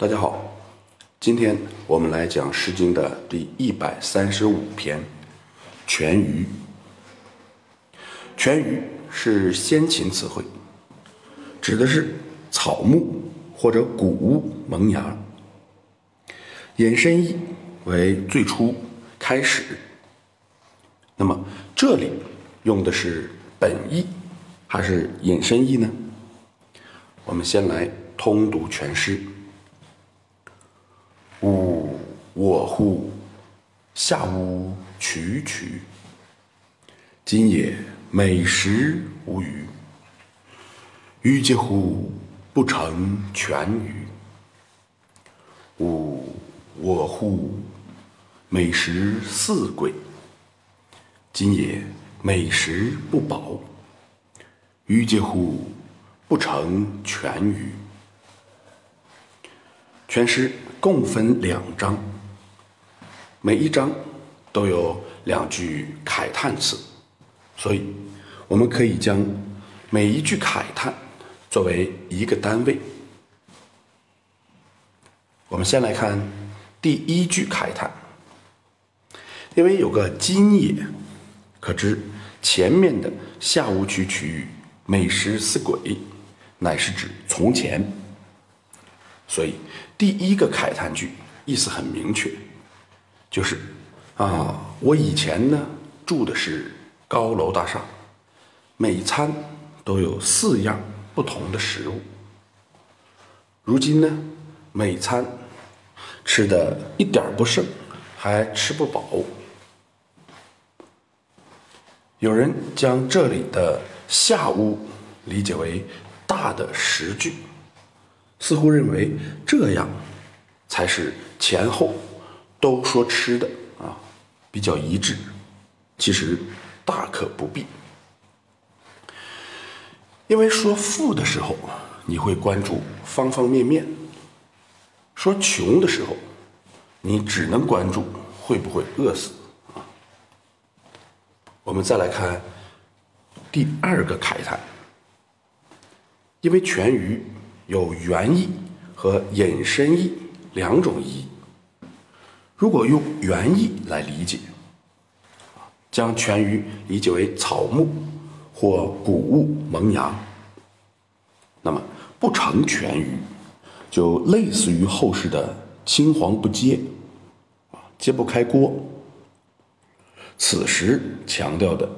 大家好，今天我们来讲《诗经》的第一百三十五篇《全鱼》。全鱼是先秦词汇，指的是草木或者谷物萌芽。引申义为最初、开始。那么这里用的是本义还是引申义呢？我们先来通读全诗。吾我乎，下吾曲曲。今也美食无余。予嗟乎，不成全鱼。吾我乎，美食四贵。今也美食不饱。予嗟乎，不成全鱼。全诗共分两章，每一章都有两句慨叹词，所以我们可以将每一句慨叹作为一个单位。我们先来看第一句慨叹，因为有个“今也”，可知前面的“下无曲曲，美食似鬼”，乃是指从前。所以，第一个慨叹句意思很明确，就是啊，我以前呢住的是高楼大厦，每餐都有四样不同的食物。如今呢，每餐吃的一点不剩，还吃不饱。有人将这里的“下屋”理解为大的食具。似乎认为这样才是前后都说吃的啊，比较一致。其实大可不必，因为说富的时候，你会关注方方面面；说穷的时候，你只能关注会不会饿死啊。我们再来看第二个慨叹，因为全鱼。有原意和引申意两种意义。如果用原意来理解，将全鱼理解为草木或谷物萌芽，那么不成全鱼，就类似于后世的青黄不接，啊，揭不开锅。此时强调的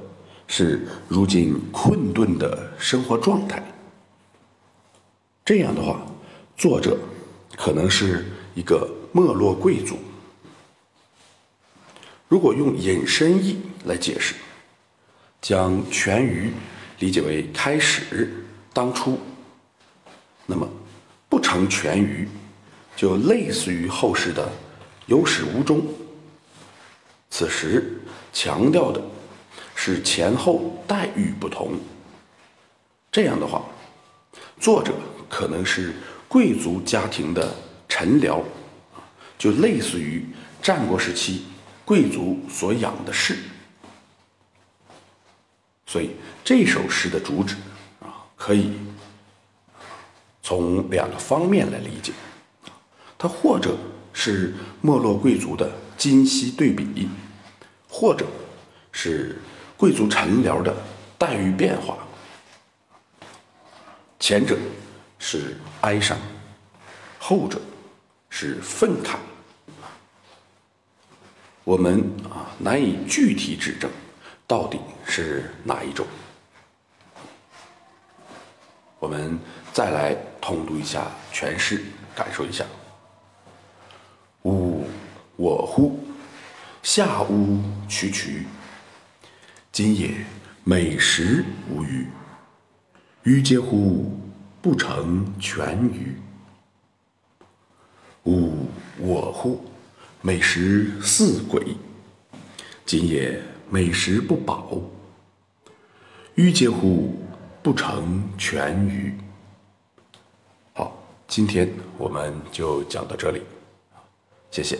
是如今困顿的生活状态。这样的话，作者可能是一个没落贵族。如果用引申义来解释，将全鱼理解为开始、当初，那么不成全鱼，就类似于后世的有始无终。此时强调的是前后待遇不同。这样的话，作者。可能是贵族家庭的臣僚，就类似于战国时期贵族所养的士。所以这首诗的主旨啊，可以从两个方面来理解，它或者是没落贵族的今昔对比，或者是贵族臣僚的待遇变化。前者。是哀伤，后者是愤慨。我们啊难以具体指证到底是哪一种。我们再来通读一下全诗，感受一下。吾我乎，下吾曲曲。今也美食无余。余嗟乎！不成全鱼。吾我乎，美食似鬼。今也美食不饱。予嗟乎，不成全鱼。好，今天我们就讲到这里，谢谢。